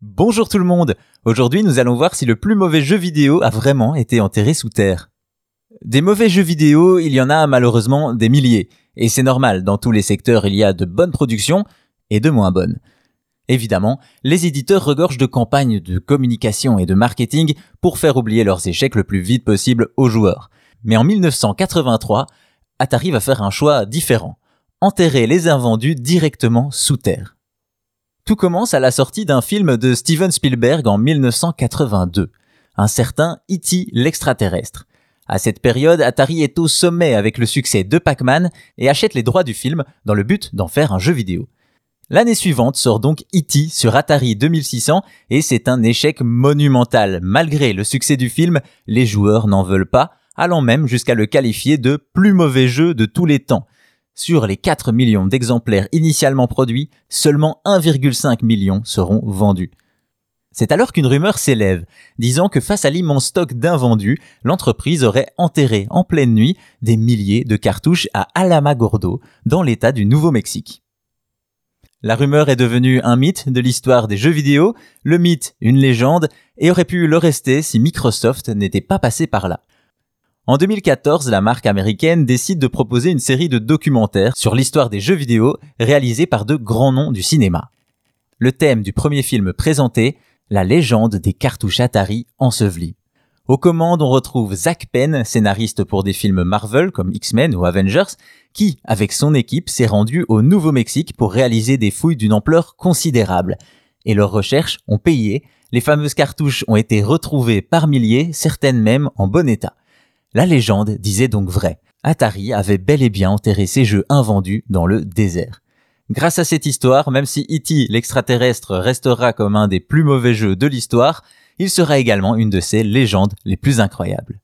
Bonjour tout le monde Aujourd'hui nous allons voir si le plus mauvais jeu vidéo a vraiment été enterré sous terre. Des mauvais jeux vidéo, il y en a malheureusement des milliers, et c'est normal, dans tous les secteurs il y a de bonnes productions et de moins bonnes. Évidemment, les éditeurs regorgent de campagnes de communication et de marketing pour faire oublier leurs échecs le plus vite possible aux joueurs. Mais en 1983, Atari va faire un choix différent. Enterrer les invendus directement sous terre. Tout commence à la sortie d'un film de Steven Spielberg en 1982, un certain E.T. l'extraterrestre. À cette période, Atari est au sommet avec le succès de Pac-Man et achète les droits du film dans le but d'en faire un jeu vidéo. L'année suivante sort donc E.T. sur Atari 2600 et c'est un échec monumental. Malgré le succès du film, les joueurs n'en veulent pas, allant même jusqu'à le qualifier de plus mauvais jeu de tous les temps. Sur les 4 millions d'exemplaires initialement produits, seulement 1,5 million seront vendus. C'est alors qu'une rumeur s'élève, disant que face à l'immense stock d'invendus, l'entreprise aurait enterré en pleine nuit des milliers de cartouches à Alamagordo, dans l'état du Nouveau-Mexique. La rumeur est devenue un mythe de l'histoire des jeux vidéo, le mythe une légende, et aurait pu le rester si Microsoft n'était pas passé par là. En 2014, la marque américaine décide de proposer une série de documentaires sur l'histoire des jeux vidéo réalisés par de grands noms du cinéma. Le thème du premier film présenté, la légende des cartouches Atari ensevelies. Aux commandes, on retrouve Zach Penn, scénariste pour des films Marvel comme X-Men ou Avengers, qui, avec son équipe, s'est rendu au Nouveau-Mexique pour réaliser des fouilles d'une ampleur considérable. Et leurs recherches ont payé, les fameuses cartouches ont été retrouvées par milliers, certaines même en bon état. La légende disait donc vrai. Atari avait bel et bien enterré ses jeux invendus dans le désert. Grâce à cette histoire, même si E.T. l'extraterrestre restera comme un des plus mauvais jeux de l'histoire, il sera également une de ces légendes les plus incroyables.